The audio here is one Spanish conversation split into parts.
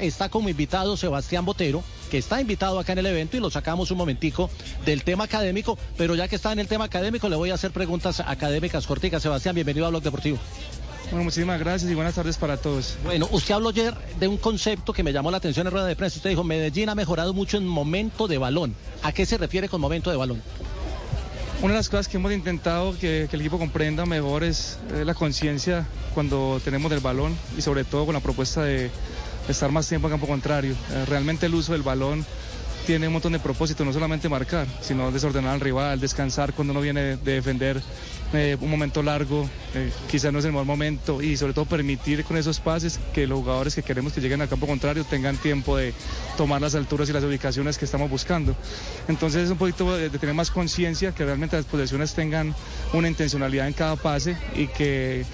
Está como invitado Sebastián Botero, que está invitado acá en el evento y lo sacamos un momentico del tema académico, pero ya que está en el tema académico le voy a hacer preguntas académicas corticas. Sebastián, bienvenido a Blog Deportivo. Bueno, muchísimas gracias y buenas tardes para todos. Bueno, usted habló ayer de un concepto que me llamó la atención en rueda de prensa. Usted dijo, Medellín ha mejorado mucho en momento de balón. ¿A qué se refiere con momento de balón? Una de las cosas que hemos intentado que, que el equipo comprenda mejor es eh, la conciencia cuando tenemos del balón y sobre todo con la propuesta de estar más tiempo en campo contrario. Eh, realmente el uso del balón tiene un montón de propósitos, no solamente marcar, sino desordenar al rival, descansar cuando uno viene de defender eh, un momento largo, eh, quizás no es el mejor momento y sobre todo permitir con esos pases que los jugadores que queremos que lleguen al campo contrario tengan tiempo de tomar las alturas y las ubicaciones que estamos buscando. Entonces es un poquito de, tener más conciencia, que realmente las posiciones tengan una intencionalidad en cada pase y que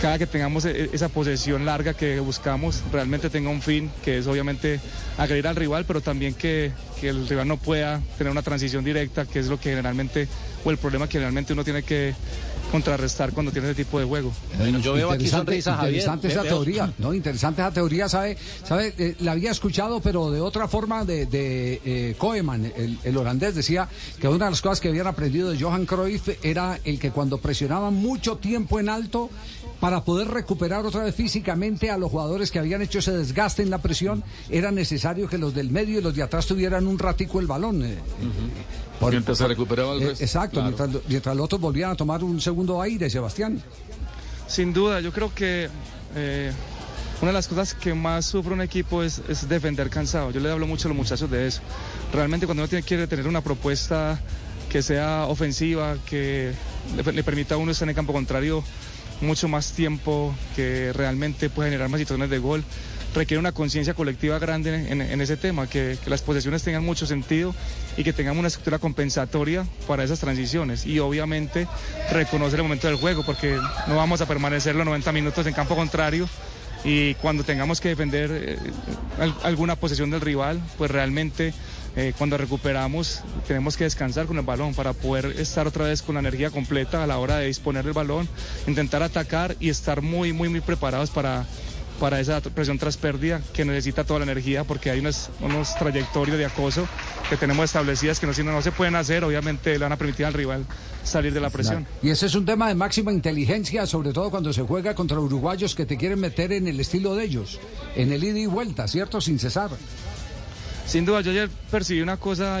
cada que tengamos e- esa posesión larga que buscamos realmente tenga un fin, que es obviamente agredir al rival, pero también que, que el rival no pueda tener una transición directa, que es lo que generalmente, o el problema que generalmente uno tiene que contrarrestar cuando tiene ese tipo de juego. Bueno, yo veo aquí Interesante, sonrisa, Javier. interesante esa Veo- teoría, ¿no? Interesante esa teoría, ¿sabe? ¿Sabe? Eh, la había escuchado, pero de otra forma, de, de eh, Koeman, el, el holandés, decía que una de las cosas que habían aprendido de Johan Cruyff era el que cuando presionaban mucho tiempo en alto, para poder recuperar otra vez físicamente a los jugadores que habían hecho ese desgaste en la presión, era necesario que los del medio y los de atrás tuvieran un ratico el balón. eh, eh, por- Mientras se recuperaba el eh, resto. exacto, Claro. mientras, mientras los otros volvían a tomar un segundo aire, Sebastián. Sin duda, yo creo que eh, una de las cosas que más sufre un equipo es, es defender cansado. Yo le hablo mucho a los muchachos de eso. Realmente cuando uno tiene, quiere tener una propuesta que sea ofensiva, que le, le permita a uno estar en el campo contrario mucho más tiempo, que realmente pueda generar más situaciones de gol, requiere una conciencia colectiva grande en, en ese tema, que, que las posesiones tengan mucho sentido y que tengamos una estructura compensatoria para esas transiciones. Y obviamente reconocer el momento del juego, porque no vamos a permanecer los 90 minutos en campo contrario y cuando tengamos que defender eh, al- alguna posesión del rival, pues realmente eh, cuando recuperamos tenemos que descansar con el balón para poder estar otra vez con la energía completa a la hora de disponer del balón, intentar atacar y estar muy, muy, muy preparados para, para esa presión tras pérdida que necesita toda la energía porque hay unos, unos trayectorios de acoso que tenemos establecidas que no, si no, no se pueden hacer, obviamente le van a permitir al rival salir de la presión. Y ese es un tema de máxima inteligencia, sobre todo cuando se juega contra uruguayos que te quieren meter en el estilo de ellos, en el ida y vuelta, ¿cierto? Sin cesar. Sin duda, yo ayer percibí una cosa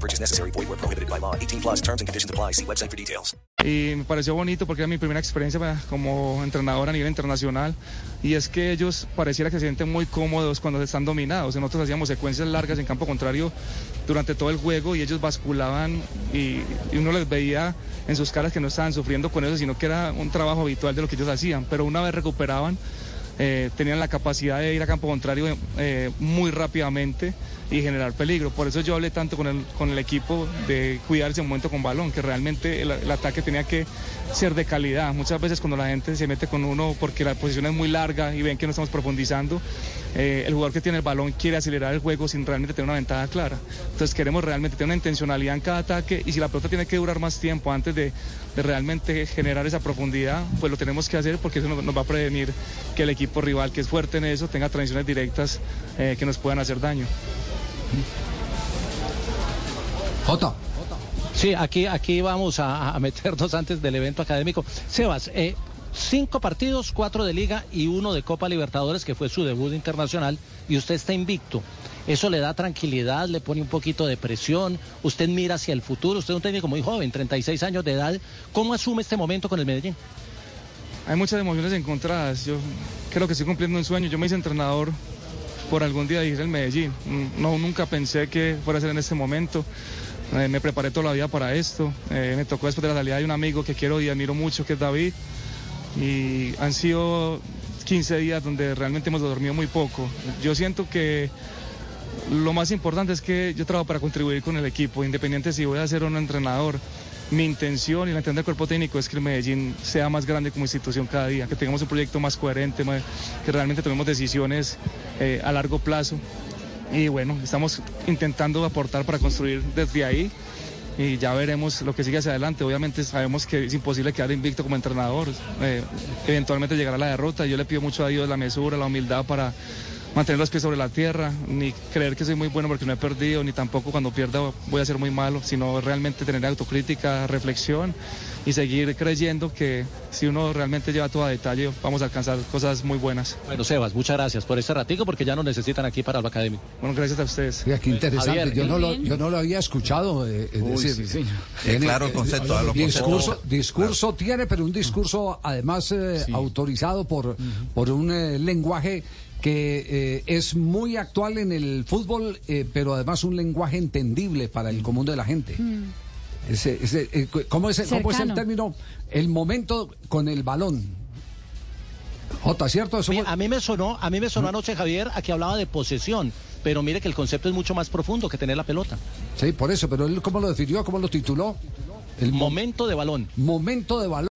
No purchase necessary. Void where prohibited by law. 18 plus terms and conditions apply. See website for details. y me pareció bonito porque era mi primera experiencia eh, como entrenador a nivel internacional y es que ellos pareciera que se sienten muy cómodos cuando están dominados. Nosotros hacíamos secuencias largas en campo contrario durante todo el juego y ellos basculaban y, y uno les veía en sus caras que no estaban sufriendo con eso, sino que era un trabajo habitual de lo que ellos hacían. Pero una vez recuperaban, eh, tenían la capacidad de ir a campo contrario eh, muy rápidamente y generar peligro. Por eso yo hablé tanto con el, con el equipo de cuidar ese momento con balón, que realmente el, el ataque tenía que ser de calidad. Muchas veces cuando la gente se mete con uno porque la posición es muy larga y ven que no estamos profundizando, eh, el jugador que tiene el balón quiere acelerar el juego sin realmente tener una ventaja clara. Entonces queremos realmente tener una intencionalidad en cada ataque y si la pelota tiene que durar más tiempo antes de, realmente generar esa profundidad, pues lo tenemos que hacer porque eso nos, nos va a prevenir que el equipo rival que es fuerte en eso tenga transiciones directas eh, que nos puedan hacer daño. Jota. Sí, aquí, aquí vamos a, a meternos antes del evento académico. Sebas, eh, cinco partidos, cuatro de liga y uno de Copa Libertadores, que fue su debut internacional, y usted está invicto. Eso le da tranquilidad, le pone un poquito de presión. Usted mira hacia el futuro. Usted es un técnico muy joven, 36 años de edad. ¿Cómo asume este momento con el Medellín? Hay muchas emociones encontradas. Yo creo que estoy cumpliendo un sueño. Yo me hice entrenador por algún día dirigir el Medellín. No, nunca pensé que fuera a ser en este momento. Eh, me preparé toda la vida para esto. Eh, me tocó después de la salida de un amigo que quiero y admiro mucho, que es David. Y han sido 15 días donde realmente hemos dormido muy poco. Yo siento que lo más importante es que yo trabajo para contribuir con el equipo, independiente si voy a ser un entrenador. Mi intención y la intención del cuerpo técnico es que el Medellín sea más grande como institución cada día, que tengamos un proyecto más coherente, que realmente tomemos decisiones eh, a largo plazo. Y bueno, estamos intentando aportar para construir desde ahí y ya veremos lo que sigue hacia adelante. Obviamente sabemos que es imposible quedar invicto como entrenador. Eh, eventualmente llegará la derrota. Yo le pido mucho a Dios la mesura, la humildad para mantener los pies sobre la tierra, ni creer que soy muy bueno porque no he perdido, ni tampoco cuando pierda voy a ser muy malo, sino realmente tener autocrítica, reflexión y seguir creyendo que si uno realmente lleva todo a detalle vamos a alcanzar cosas muy buenas. Bueno, Sebas, muchas gracias por este ratico porque ya nos necesitan aquí para lo académico. Bueno, gracias a ustedes. Mira, qué interesante, yo, no lo, yo no lo había escuchado. Eh, decir, claro el concepto. discurso, discurso tiene, pero un discurso además eh, autorizado por, por un eh, lenguaje que eh, es muy actual en el fútbol, eh, pero además un lenguaje entendible para el común de la gente. Mm. Eh, ¿cómo, es, ¿Cómo es el término? El momento con el balón. Jota, ¿cierto? A mí me sonó, a mí me sonó anoche Javier a que hablaba de posesión, pero mire que el concepto es mucho más profundo que tener la pelota. Sí, por eso, pero él cómo lo definió, cómo lo tituló. El momento de balón. Momento de balón.